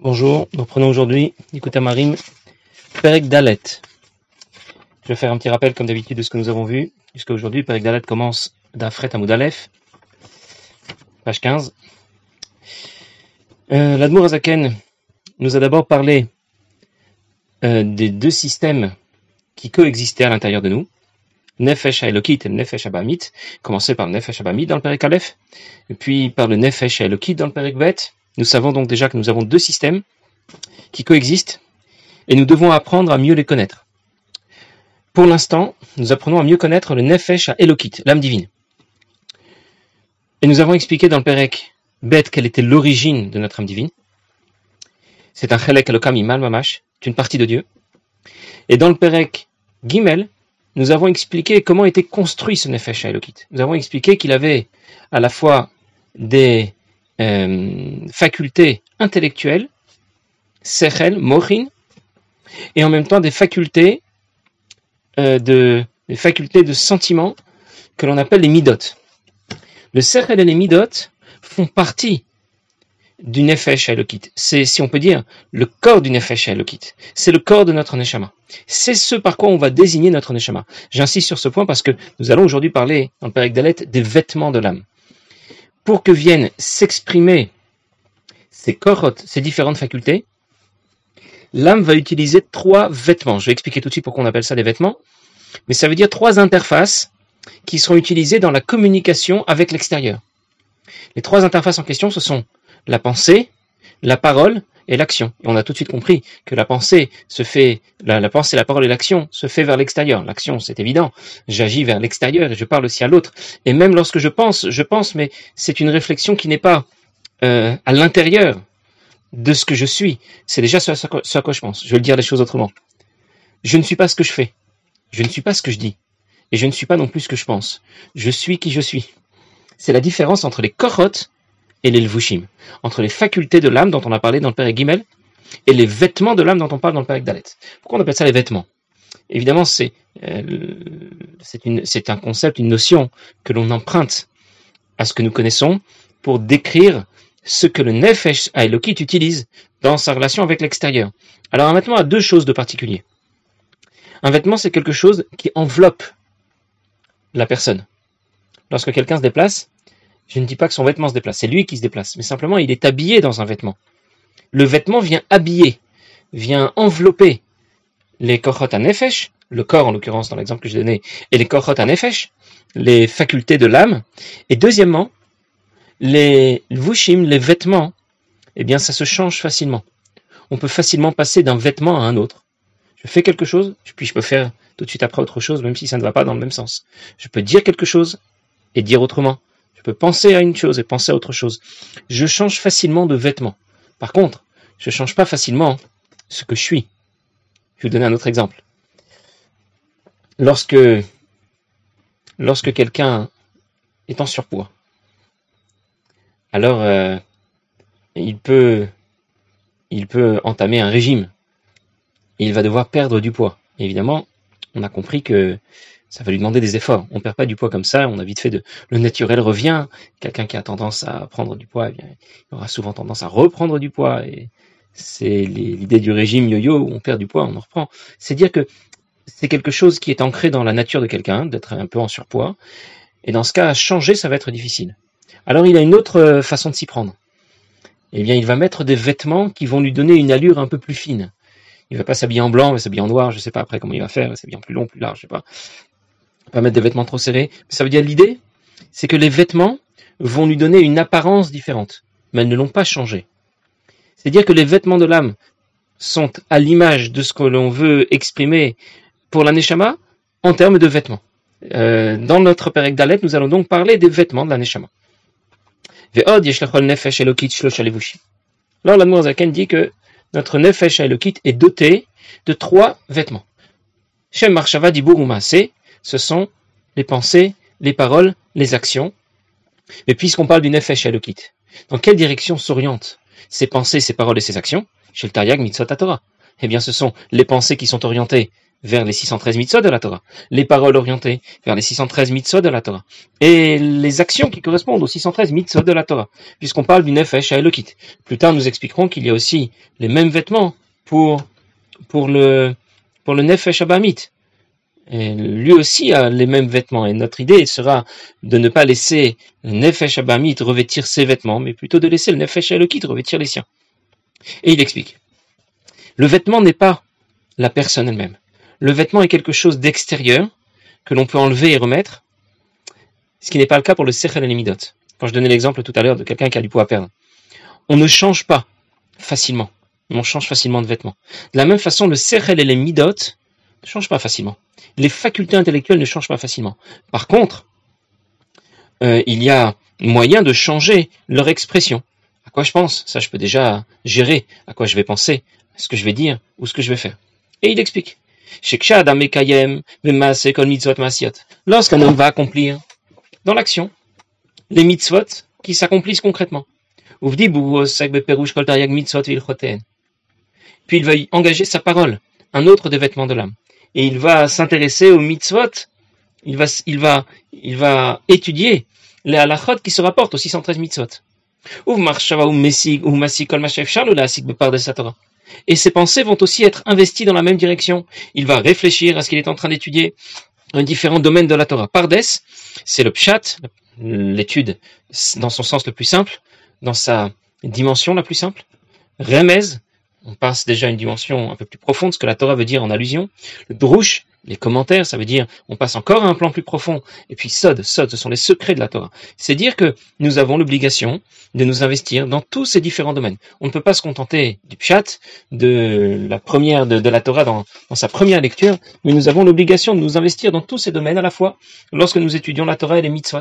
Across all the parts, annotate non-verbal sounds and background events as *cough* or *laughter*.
Bonjour, nous prenons aujourd'hui, écoute Marim, Perek Dalet. Je vais faire un petit rappel comme d'habitude de ce que nous avons vu. Jusqu'à aujourd'hui, Perek Dalet commence d'Afret à Moudalef, page 15. Euh, L'Admour Azaken nous a d'abord parlé euh, des deux systèmes qui coexistaient à l'intérieur de nous. Nefesh Elokit et Nefesh Abamit, commencé par Nefesh Abamit dans le Perek Aleph, et puis par le Nefesh Elokit dans le Perek Bet. Nous savons donc déjà que nous avons deux systèmes qui coexistent et nous devons apprendre à mieux les connaître. Pour l'instant, nous apprenons à mieux connaître le Nefesh à Elokit, l'âme divine. Et nous avons expliqué dans le Perek Bet quelle était l'origine de notre âme divine. C'est un Chelek Elokam Imal Mamash, c'est une partie de Dieu. Et dans le Perek Gimel, nous avons expliqué comment était construit ce Nefesh Elokit. Nous avons expliqué qu'il avait à la fois des facultés intellectuelles, Sechel, Morin, et en même temps des facultés euh, de des facultés de sentiment que l'on appelle les midot. Le Sechel et les midot font partie du Nefesh. C'est, si on peut dire, le corps du Nefesh. C'est le corps de notre Neshama. C'est ce par quoi on va désigner notre Neshama. J'insiste sur ce point parce que nous allons aujourd'hui parler, dans le Père Dalet, des vêtements de l'âme. Pour que viennent s'exprimer ces korot, ces différentes facultés, l'âme va utiliser trois vêtements. Je vais expliquer tout de suite pourquoi on appelle ça des vêtements. Mais ça veut dire trois interfaces qui seront utilisées dans la communication avec l'extérieur. Les trois interfaces en question, ce sont la pensée, la parole et l'action. On a tout de suite compris que la pensée se fait, la, pensée, la parole et l'action se fait vers l'extérieur. L'action, c'est évident. J'agis vers l'extérieur et je parle aussi à l'autre. Et même lorsque je pense, je pense, mais c'est une réflexion qui n'est pas euh, à l'intérieur de ce que je suis. C'est déjà ce à, ce quoi je pense. Je vais dire les choses autrement. Je ne suis pas ce que je fais. Je ne suis pas ce que je dis. Et je ne suis pas non plus ce que je pense. Je suis qui je suis. C'est la différence entre les korotes et les lvushim, entre les facultés de l'âme dont on a parlé dans le Père Guimel et les vêtements de l'âme dont on parle dans le Père Dalet. Pourquoi on appelle ça les vêtements? Évidemment, c'est euh, c'est un concept, une notion que l'on emprunte à ce que nous connaissons pour décrire ce que le Nefesh Elokit utilise dans sa relation avec l'extérieur. Alors un vêtement a deux choses de particulier. Un vêtement, c'est quelque chose qui enveloppe la personne. Lorsque quelqu'un se déplace, je ne dis pas que son vêtement se déplace, c'est lui qui se déplace, mais simplement il est habillé dans un vêtement. Le vêtement vient habiller, vient envelopper les kochot nefesh, le corps en l'occurrence dans l'exemple que j'ai donné, et les kochot nefesh, les facultés de l'âme. Et deuxièmement, les vushim, les vêtements, eh bien ça se change facilement. On peut facilement passer d'un vêtement à un autre. Je fais quelque chose, puis je peux faire tout de suite après autre chose, même si ça ne va pas dans le même sens. Je peux dire quelque chose et dire autrement. Peux penser à une chose et penser à autre chose. Je change facilement de vêtements. Par contre, je ne change pas facilement ce que je suis. Je vais vous donner un autre exemple. Lorsque, lorsque quelqu'un est en surpoids, alors euh, il, peut, il peut entamer un régime. Il va devoir perdre du poids. évidemment, on a compris que ça va lui demander des efforts. On perd pas du poids comme ça, on a vite fait de le naturel revient. Quelqu'un qui a tendance à prendre du poids, eh bien, il aura souvent tendance à reprendre du poids. Et c'est l'idée du régime yo-yo où on perd du poids, on en reprend. C'est dire que c'est quelque chose qui est ancré dans la nature de quelqu'un, d'être un peu en surpoids. Et dans ce cas, changer, ça va être difficile. Alors il a une autre euh, façon de s'y prendre. Eh bien, il va mettre des vêtements qui vont lui donner une allure un peu plus fine. Il va pas s'habiller en blanc, il va s'habiller en noir, je sais pas après comment il va faire, il va s'habiller en plus long, plus large, je sais pas pas mettre des vêtements trop serrés. Ça veut dire l'idée, c'est que les vêtements vont lui donner une apparence différente, mais elles ne l'ont pas changé. C'est-à-dire que les vêtements de l'âme sont à l'image de ce que l'on veut exprimer pour l'aneshama en termes de vêtements. Euh, dans notre Perek Dalet, nous allons donc parler des vêtements de l'aneshama. Alors, la Zaken dit que notre nefesh elokit est doté de trois vêtements. Shem marshava dibur ce sont les pensées, les paroles, les actions. Et puisqu'on parle du Nefesh Elokit, dans quelle direction s'orientent ces pensées, ces paroles et ces actions Chez le Taryag Mitzvot Torah? Eh bien, ce sont les pensées qui sont orientées vers les 613 mitzvot de la Torah, les paroles orientées vers les 613 mitzvot de la Torah, et les actions qui correspondent aux 613 mitzvot de la Torah, puisqu'on parle du nefesh à. Plus tard, nous expliquerons qu'il y a aussi les mêmes vêtements pour, pour le, pour le nefesh abamit. Lui aussi a les mêmes vêtements. Et notre idée sera de ne pas laisser le nefesh abamit revêtir ses vêtements, mais plutôt de laisser le nefesh Elokit revêtir les siens. Et il explique. Le vêtement n'est pas la personne elle-même. Le vêtement est quelque chose d'extérieur que l'on peut enlever et remettre, ce qui n'est pas le cas pour le sechel et les midot. Quand je donnais l'exemple tout à l'heure de quelqu'un qui a du poids à perdre. On ne change pas facilement. On change facilement de vêtements. De la même façon, le sechel et les midot ne changent pas facilement. Les facultés intellectuelles ne changent pas facilement. Par contre, euh, il y a moyen de changer leur expression. À quoi je pense? Ça, je peux déjà gérer. À quoi je vais penser ce que je vais dire ou ce que je vais faire. Et il explique. Lorsqu'un homme va accomplir dans l'action les mitzvot qui s'accomplissent concrètement. Puis il va y engager sa parole, un autre des vêtements de l'âme. Et il va s'intéresser aux mitzvot, il va, il va, il va étudier les halachot qui se rapportent aux 613 mitzvot et ses pensées vont aussi être investies dans la même direction. Il va réfléchir à ce qu'il est en train d'étudier dans différents domaines de la Torah. Pardes, c'est le pshat, l'étude dans son sens le plus simple, dans sa dimension la plus simple. Remez, on passe déjà à une dimension un peu plus profonde, ce que la Torah veut dire en allusion. Le drush, les commentaires, ça veut dire on passe encore à un plan plus profond. Et puis Sod, Sod, ce sont les secrets de la Torah. C'est dire que nous avons l'obligation de nous investir dans tous ces différents domaines. On ne peut pas se contenter du pshat, de la première de, la Torah dans, sa première lecture, mais nous avons l'obligation de nous investir dans tous ces domaines à la fois lorsque nous étudions la Torah et les mitzvot.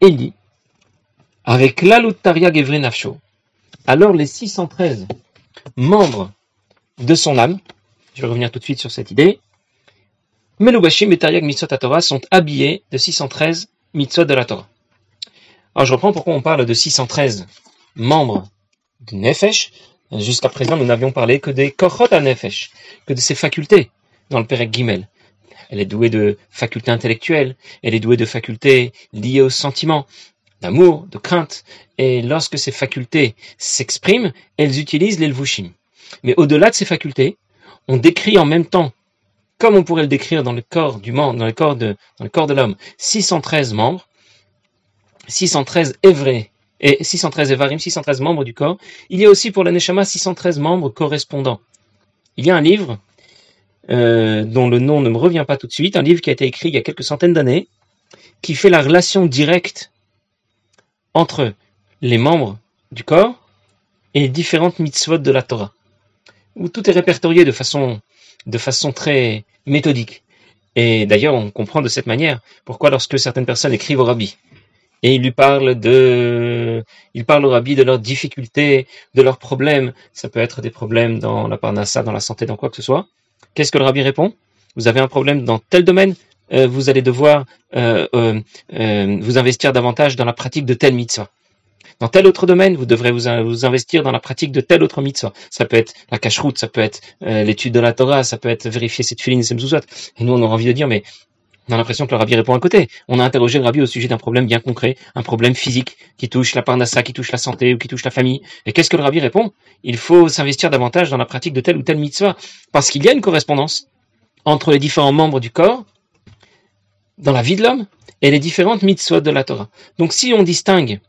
Et il dit, avec l'alutaria gevre nafsho, alors les 613 membres de son âme, je vais revenir tout de suite sur cette idée, Melubashim et Tariag Mitzot Torah sont habillés de 613 mitzvot de la Torah. Alors je reprends pourquoi on parle de 613 membres du Nefesh. Jusqu'à présent, nous n'avions parlé que des Kochot à Nefesh, que de ses facultés dans le Perek Gimel. Elle est douée de facultés intellectuelles, elle est douée de facultés liées aux sentiments, d'amour, de crainte. Et lorsque ces facultés s'expriment, elles utilisent les Mais au-delà de ces facultés, on décrit en même temps comme on pourrait le décrire dans le corps du monde, dans le corps de, dans le corps de l'homme, 613 membres, 613 évrés et 613 évarim, 613 membres du corps. Il y a aussi pour la Neshama 613 membres correspondants. Il y a un livre euh, dont le nom ne me revient pas tout de suite, un livre qui a été écrit il y a quelques centaines d'années, qui fait la relation directe entre les membres du corps et les différentes mitzvot de la Torah, où tout est répertorié de façon très méthodique. Et d'ailleurs, on comprend de cette manière pourquoi lorsque certaines personnes écrivent au rabbi et ils lui parlent de, ils parlent au rabbi de leurs difficultés, de leurs problèmes. Ça peut être des problèmes dans la parnassa, dans la santé, dans quoi que ce soit. Qu'est-ce que le rabbi répond? Vous avez un problème dans tel domaine, euh, vous allez devoir euh, euh, vous investir davantage dans la pratique de tel mitzvah. Dans tel autre domaine, vous devrez vous, investir dans la pratique de tel autre mitzvah. Ça peut être la cache-route, ça peut être l'étude de la Torah, ça peut être vérifier cette filine et Et nous, on aura envie de dire, mais on a l'impression que le rabbi répond à côté. On a interrogé le rabbi au sujet d'un problème bien concret, un problème physique qui touche la parnassa, qui touche la santé ou qui touche la famille. Et qu'est-ce que le rabbi répond? Il faut s'investir davantage dans la pratique de tel ou tel mitzvah, parce qu'il y a une correspondance entre les différents membres du corps dans la vie de l'homme et les différentes mitzvot de la Torah. Donc si on distingue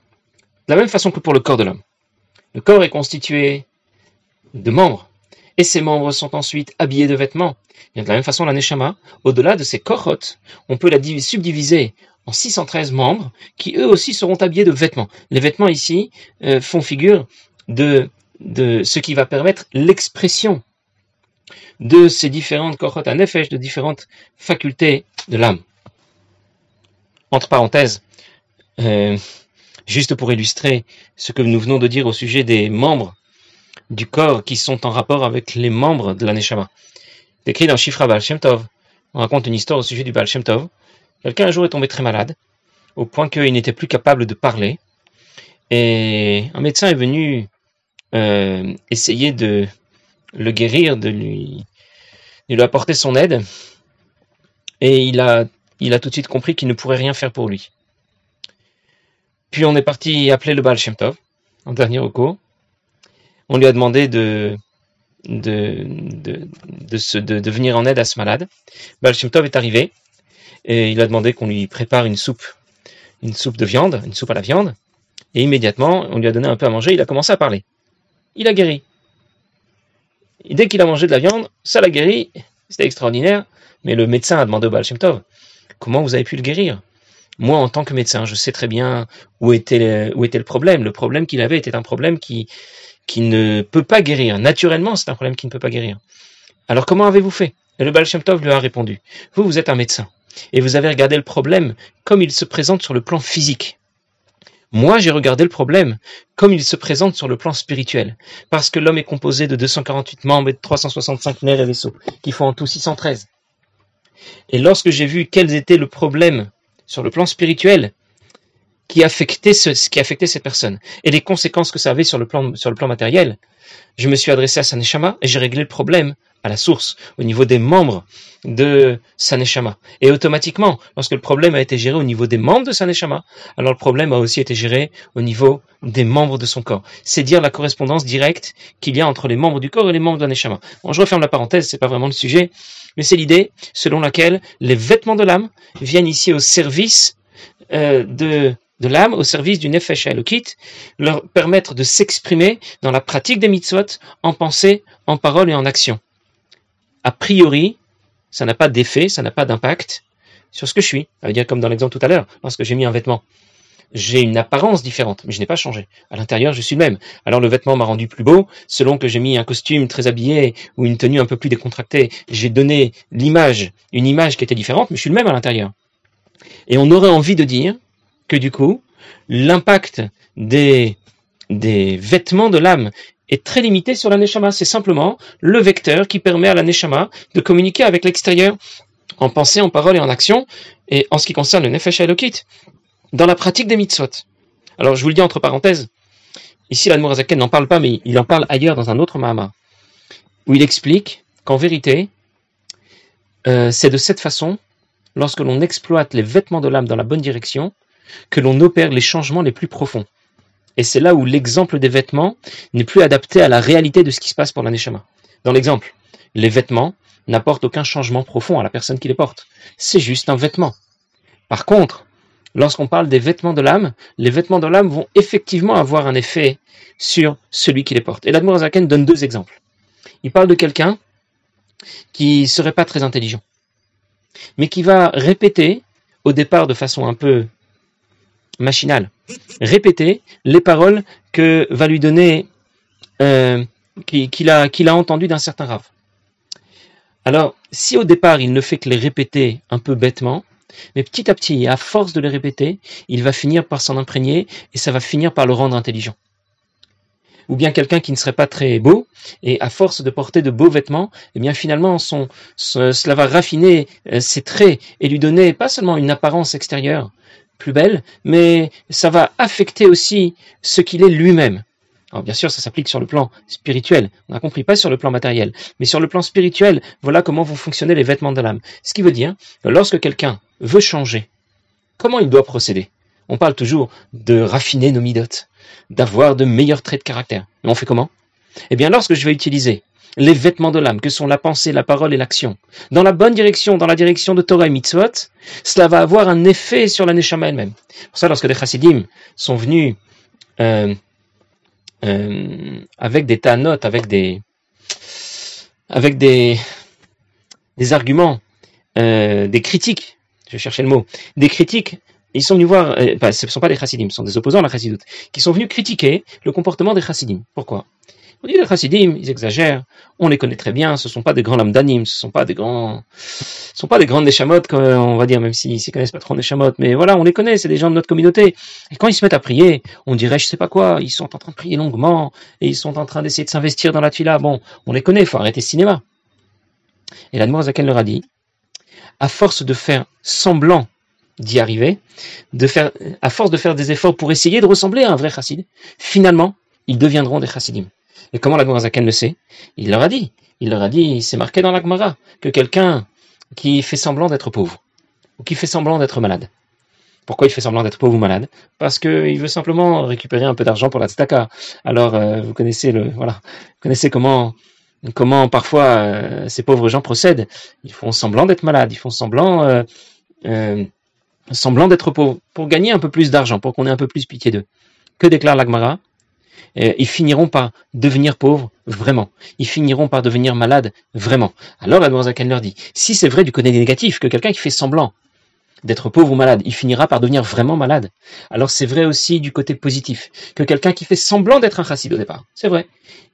de la même façon que pour le corps de l'homme. Le corps est constitué de membres, et ces membres sont ensuite habillés de vêtements. Et de la même façon, la Neshama, au-delà de ces korot, on peut la subdiviser en 613 membres, qui eux aussi seront habillés de vêtements. Les vêtements ici euh, font figure de, ce qui va permettre l'expression de ces différentes korot à nefesh, de différentes facultés de l'âme. Entre parenthèses, euh, juste pour illustrer ce que nous venons de dire au sujet des membres du corps qui sont en rapport avec les membres de l'Aneshama. Décrit dans Shifra Baal Tov, on raconte une histoire au sujet du Baal Tov. Quelqu'un un jour est tombé très malade, au point qu'il n'était plus capable de parler, et un médecin est venu euh, essayer de le guérir, de lui il lui a apporté son aide, et il a, il a tout de suite compris qu'il ne pourrait rien faire pour lui. Puis on est parti appeler le Baal en dernier recours. On lui a demandé de, venir en aide à ce malade. Baal est arrivé et il a demandé qu'on lui prépare une soupe, une soupe de viande, une soupe à la viande. Et immédiatement, on lui a donné un peu à manger, il a commencé à parler. Il a guéri. Dès qu'il a mangé de la viande, ça l'a guéri, c'était extraordinaire. Mais le médecin a demandé au Baal comment vous avez pu le guérir? Moi, en tant que médecin, je sais très bien où était le, problème. Le problème qu'il avait était un problème qui, qui ne peut pas guérir. Naturellement, c'est un problème qui ne peut pas guérir. Alors comment avez-vous fait? Le Baal lui a répondu, vous, vous êtes un médecin. Et vous avez regardé le problème comme il se présente sur le plan physique. Moi, j'ai regardé le problème comme il se présente sur le plan spirituel. Parce que l'homme est composé de 248 membres et de 365 nerfs et vaisseaux, qui font en tout 613. Et lorsque j'ai vu quels étaient le problème sur le plan spirituel qui affectait, ce, ces personnes et les conséquences que ça avait sur le plan, sur le plan matériel, je me suis adressé à Saneshama et j'ai réglé le problème à la source, au niveau des membres de Saneshama. Et automatiquement, lorsque le problème a été géré au niveau des membres de Saneshama, alors le problème a aussi été géré au niveau des membres de son corps. C'est dire la correspondance directe qu'il y a entre les membres du corps et les membres de. Bon, je referme la parenthèse, c'est pas vraiment le sujet, mais c'est l'idée selon laquelle les vêtements de l'âme viennent ici au service euh, de de l'âme au service du Nefesh Elokit, leur permettre de s'exprimer dans la pratique des mitzvot en pensée, en parole et en action a priori, ça n'a pas d'effet, ça n'a pas d'impact sur ce que je suis. Ça veut dire comme dans l'exemple tout à l'heure, lorsque j'ai mis un vêtement. J'ai une apparence différente, mais je n'ai pas changé. À l'intérieur, je suis le même. Alors le vêtement m'a rendu plus beau, selon que j'ai mis un costume très habillé ou une tenue un peu plus décontractée. J'ai donné l'image, une image qui était différente, mais je suis le même à l'intérieur. Et on aurait envie de dire que du coup, l'impact des, des vêtements de l'âme est très limité sur la neshama. C'est simplement le vecteur qui permet à la neshama de communiquer avec l'extérieur en pensée, en parole et en action. Et en ce qui concerne le nefesh elokit, dans la pratique des mitzvot. Alors je vous le dis entre parenthèses, ici l'Admour Azaken n'en parle pas, mais il en parle ailleurs dans un autre Mahama, où il explique qu'en vérité, euh, c'est de cette façon, lorsque l'on exploite les vêtements de l'âme dans la bonne direction, que l'on opère les changements les plus profonds. Et c'est là où l'exemple des vêtements n'est plus adapté à la réalité de ce qui se passe pour la Dans l'exemple, les vêtements n'apportent aucun changement profond à la personne qui les porte. C'est juste un vêtement. Par contre, lorsqu'on parle des vêtements de l'âme, les vêtements de l'âme vont effectivement avoir un effet sur celui qui les porte. Et l'Admour Zaken donne deux exemples. Il parle de quelqu'un qui serait pas très intelligent, mais qui va répéter au départ de façon un peu machinale répéter les paroles que va lui donner, euh, qu'il a, qu'il a entendu d'un certain rave. Alors, si au départ il ne fait que les répéter un peu bêtement, mais petit à petit, à force de les répéter, il va finir par s'en imprégner et ça va finir par le rendre intelligent. Ou bien quelqu'un qui ne serait pas très beau, et à force de porter de beaux vêtements, eh bien finalement cela va raffiner euh, ses traits et lui donner pas seulement une apparence extérieure, plus belle, mais ça va affecter aussi ce qu'il est lui-même. Alors bien sûr, ça s'applique sur le plan spirituel, on a compris, pas sur le plan matériel, mais sur le plan spirituel, voilà comment vont fonctionner les vêtements de l'âme. Ce qui veut dire que lorsque quelqu'un veut changer, comment il doit procéder? On parle toujours de raffiner nos midotes, d'avoir de meilleurs traits de caractère. Mais on fait comment? Eh bien, lorsque je vais utiliser les vêtements de l'âme, que sont la pensée, la parole et l'action, dans la bonne direction, dans la direction de Torah et Mitzvot, cela va avoir un effet sur la Neshama elle-même. Pour ça, lorsque les Chassidim sont venus euh, euh, avec des tanotes, avec des avec des, des arguments, euh, des critiques, je chercher le mot, des critiques ils sont venus voir, ce ne sont pas des chassidim, ce sont des opposants à la chassidoute, qui sont venus critiquer le comportement des chassidim. Pourquoi? On dit les chassidim, ils exagèrent. On les connaît très bien. Ce sont pas des grands lames d'anime. Ce sont pas des grands, ce sont pas des grandes neshamot, on va dire, même s'ils ne connaissent pas trop neshamot. Mais voilà, on les connaît. C'est des gens de notre communauté. Et quand ils se mettent à prier, on dirait, je sais pas quoi. Ils sont en train de prier longuement et ils sont en train d'essayer de s'investir dans la tuila. Bon, on les connaît. Faut arrêter ce cinéma. Et la Zaken leur a dit, à force de faire semblant d'y arriver, à force de faire des efforts pour essayer de ressembler à un vrai chassid, finalement, ils deviendront des chassidim. Et comment l'Agmorazaken le sait? Il leur a dit. Il leur a dit, c'est marqué dans l'Agmara, que quelqu'un qui fait semblant d'être pauvre, ou qui fait semblant d'être malade. Pourquoi il fait semblant d'être pauvre ou malade? Parce qu'il veut simplement récupérer un peu d'argent pour la tzedaka. Alors, euh, vous connaissez le, voilà, vous connaissez comment, comment parfois euh, ces pauvres gens procèdent. Ils font semblant d'être malades, ils font semblant, euh, semblant d'être pauvres pour gagner un peu plus d'argent, pour qu'on ait un peu plus pitié d'eux. Que déclare l'Agmara ils finiront par devenir pauvres vraiment. Ils finiront par devenir malades vraiment. Alors Admorazaken leur dit, si c'est vrai du côté négatif, que quelqu'un qui fait semblant d'être pauvre ou malade, il finira par devenir vraiment malade. Alors c'est vrai aussi du côté positif, que quelqu'un qui fait semblant d'être un chassid au départ, c'est vrai,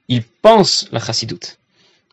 il pense la chassidoute.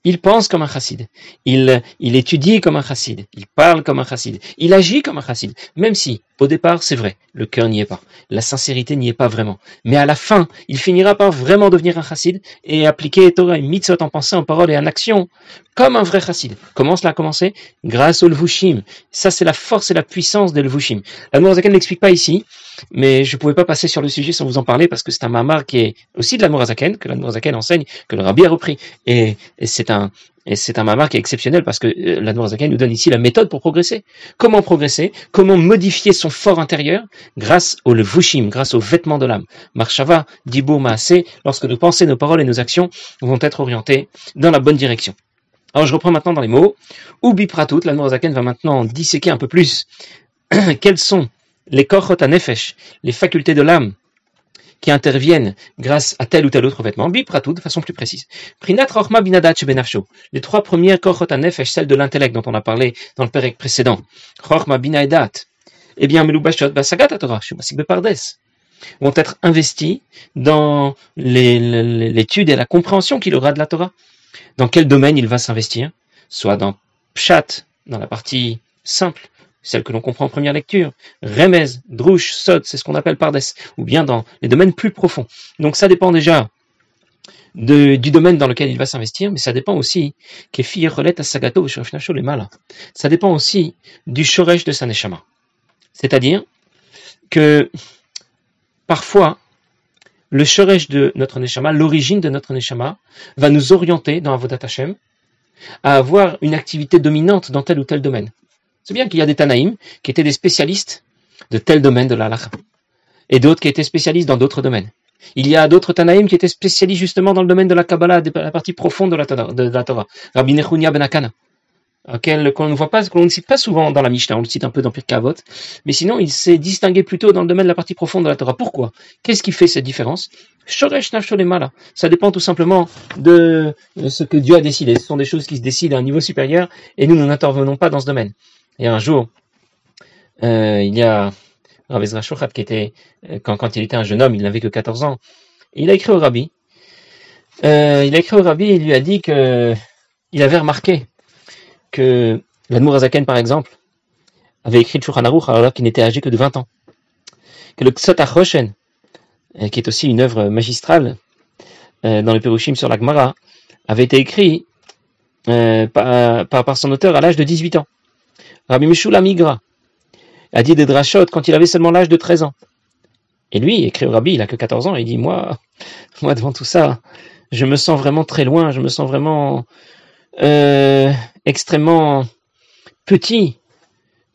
Il pense comme un chassid. Il, étudie comme un chassid. Il parle comme un chassid. Il agit comme un chassid. Même si, au départ, c'est vrai, le cœur n'y est pas. La sincérité n'y est pas vraiment. Mais à la fin, il finira par vraiment devenir un chassid et appliquer Torah et mitzvot en pensée, en parole et en action comme un vrai chassid. Comment cela a commencé? Grâce au levushim. Ça, c'est la force et la puissance des levushim. La ne n'explique pas ici, mais je ne pouvais pas passer sur le sujet sans vous en parler parce que c'est un mamar qui est aussi de la Mourazaken, que la Mourazaken enseigne, que le rabbi a repris. Et, c'est et c'est un mamar qui est exceptionnel parce que euh, la Mourazaken nous donne ici la méthode pour progresser. Comment progresser? Comment modifier son fort intérieur? Grâce au levushim, grâce aux vêtements de l'âme. Marshava, Dibur Maaseh, lorsque nos pensées, nos paroles et nos actions vont être orientées dans la bonne direction. Alors je reprends maintenant dans les mots. Ubi pratout, la Mourazaken va maintenant disséquer un peu plus *clears throat* quels sont les korchot nefesh, les facultés de l'âme, qui interviennent grâce à tel ou tel autre vêtement, bipratout de façon plus précise. Prinat rochma binadat. Les trois premières korchot nefesh, celles de l'intellect dont on a parlé dans le pérec précédent. Rochma binadat. Eh bien, melubashot basagat Torah, bepardes vont être investis dans l'étude et la compréhension qu'il aura de la Torah. Dans quel domaine il va s'investir? Soit dans Pshat, dans la partie simple, celle que l'on comprend en première lecture, Remez, Drouche, Sod, c'est ce qu'on appelle Pardes, ou bien dans les domaines plus profonds. Donc ça dépend déjà du domaine dans lequel il va s'investir, mais ça dépend aussi à Sagato les Ça dépend aussi du shoresh de sa neshama. C'est-à-dire que parfois, le shoresh de notre neshama, l'origine de notre neshama, va nous orienter dans Avodat Hashem à avoir une activité dominante dans tel ou tel domaine. C'est bien qu'il y a des Tanaïm qui étaient des spécialistes de tel domaine de la et d'autres qui étaient spécialistes dans d'autres domaines. Il y a d'autres Tanaïm qui étaient spécialistes justement dans le domaine de la Kabbalah, de la partie profonde de la, de la Torah. Rabbi Nechunia ben Akana, qu'on ne voit pas, qu'on ne cite pas souvent dans la Mishnah, on le cite un peu dans Pirkei Avot, mais sinon il s'est distingué plutôt dans le domaine de la partie profonde de la Torah. Pourquoi? Qu'est-ce qui fait cette différence? Shoresh Ça dépend tout simplement de ce que Dieu a décidé. Ce sont des choses qui se décident à un niveau supérieur et nous, nous n'intervenons pas dans ce domaine. Et un jour, euh, il y a Rav Ezra qui était, euh, quand, il était un jeune homme, il n'avait que 14 ans, il a écrit au rabbi. Euh, il a écrit au rabbi et il lui a dit que il avait remarqué que l'Admour Azaken, par exemple, avait écrit le Shulchan alors qu'il n'était âgé que de 20 ans. Que le Ksot Roshen, qui est aussi une œuvre magistrale dans le Perushim sur l'Agmara, avait été écrit par, par, son auteur à l'âge de 18 ans. Rabbi Mishula Migra a dit des drachot quand il avait seulement l'âge de 13 ans. Et lui, écrit Rabbi, il a que 14 ans, il dit, moi, *laughs* moi devant tout ça, je me sens vraiment très loin, je me sens vraiment euh, extrêmement petit.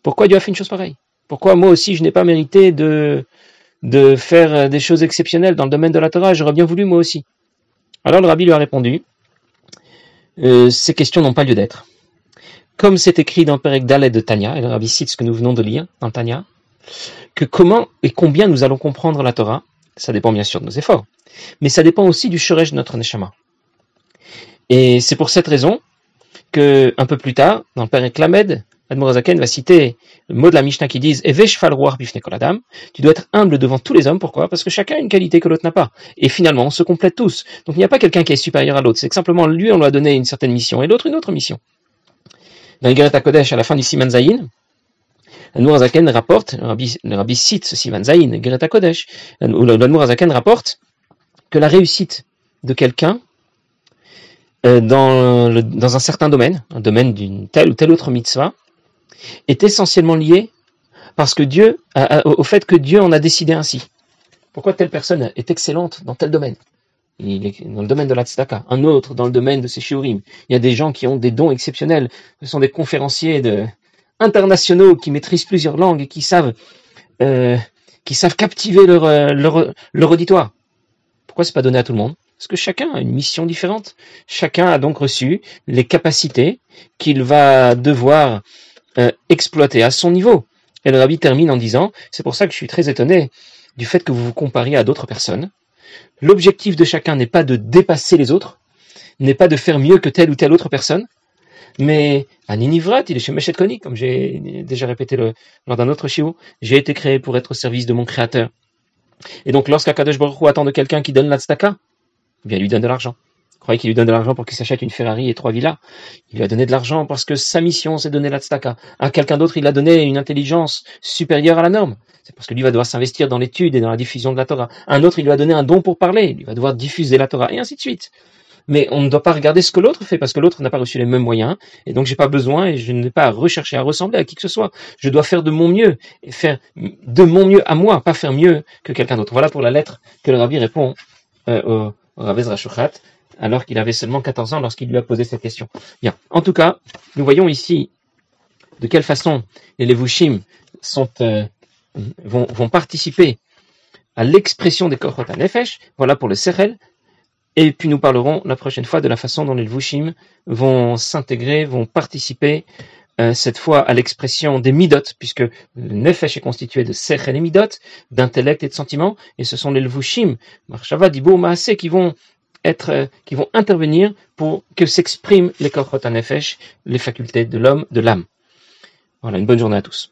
Pourquoi Dieu a fait une chose pareille? Pourquoi moi aussi je n'ai pas mérité de, de faire des choses exceptionnelles dans le domaine de la Torah? J'aurais bien voulu moi aussi. Alors le Rabbi lui a répondu, euh, ces questions n'ont pas lieu d'être comme c'est écrit dans Perek Dalet de Tanya, et le cite ce que nous venons de lire dans Tanya, que comment et combien nous allons comprendre la Torah, ça dépend bien sûr de nos efforts, mais ça dépend aussi du shoresh de notre neshama. Et c'est pour cette raison que, un peu plus tard, dans le Perek Lamed, Admorazaken va citer le mot de la Mishnah qui koladam. Tu dois être humble devant tous les hommes. Pourquoi? Parce que chacun a une qualité que l'autre n'a pas. Et finalement, on se complète tous. Donc il n'y a pas quelqu'un qui est supérieur à l'autre. C'est que simplement lui, on lui a donné une certaine mission et l'autre une autre mission dans Gereta Kodesh, à la fin du Siman Zayin, le Zaken rapporte, le rabbi, cite ce Siman Zayin, Gereta Kodesh, le Zaken rapporte que la réussite de quelqu'un euh, dans, dans un certain domaine, un domaine d'une telle ou telle autre mitzvah, est essentiellement liée parce que Dieu, au fait que Dieu en a décidé ainsi. Pourquoi telle personne est excellente dans tel domaine? Il est dans le domaine de la tzedaka, un autre dans le domaine de ses shiurim. Il y a des gens qui ont des dons exceptionnels, ce sont des conférenciers internationaux qui maîtrisent plusieurs langues et qui savent, euh, qui savent captiver leur, euh, leur, leur auditoire. Pourquoi c'est pas donné à tout le monde? Parce que chacun a une mission différente. Chacun a donc reçu les capacités qu'il va devoir euh, exploiter à son niveau. Et le rabbi termine en disant, c'est pour ça que je suis très étonné du fait que vous vous compariez à d'autres personnes. L'objectif de chacun n'est pas de dépasser les autres, n'est pas de faire mieux que telle ou telle autre personne, mais à Ninivrat, il est chez Meshet Koni, comme j'ai déjà répété lors d'un autre chiot. J'ai été créé pour être au service de mon créateur. Et donc, lorsqu'Akadosh Baruch Hu attend de quelqu'un qui donne la tzedaka, eh bien, il lui donne de l'argent. Croyez qu'il lui donne de l'argent pour qu'il s'achète une Ferrari et trois villas Il lui a donné de l'argent parce que sa mission, c'est de donner la. À quelqu'un d'autre, il a donné une intelligence supérieure à la norme. C'est parce que lui va devoir s'investir dans l'étude et dans la diffusion de la Torah. Un autre, il lui a donné un don pour parler. Il va devoir diffuser la Torah et ainsi de suite mais on ne doit pas regarder ce que l'autre fait parce que l'autre n'a pas reçu les mêmes moyens et donc j'ai pas besoin et je n'ai pas à rechercher à ressembler à qui que ce soit. Je dois faire de mon mieux et faire de mon mieux à moi, pas faire mieux que quelqu'un d'autre. Voilà pour la lettre que le rabbi répond euh, au, Ravez alors qu'il avait seulement 14 ans lorsqu'il lui a posé cette question. Bien. En tout cas, nous voyons ici de quelle façon les Levushim euh, vont, participer à l'expression des Korot Nefesh. Voilà pour le Sechel. Et puis nous parlerons la prochaine fois de la façon dont les Vushim vont s'intégrer, vont participer euh, cette fois à l'expression des midot, puisque le nefesh est constitué de sechel et midot, d'intellect et de sentiment, et ce sont les Vushim, marshava, dibo, maase, qui vont euh, qui vont intervenir pour que s'expriment les korot nefesh, les facultés de l'homme, de l'âme. Voilà, une bonne journée à tous.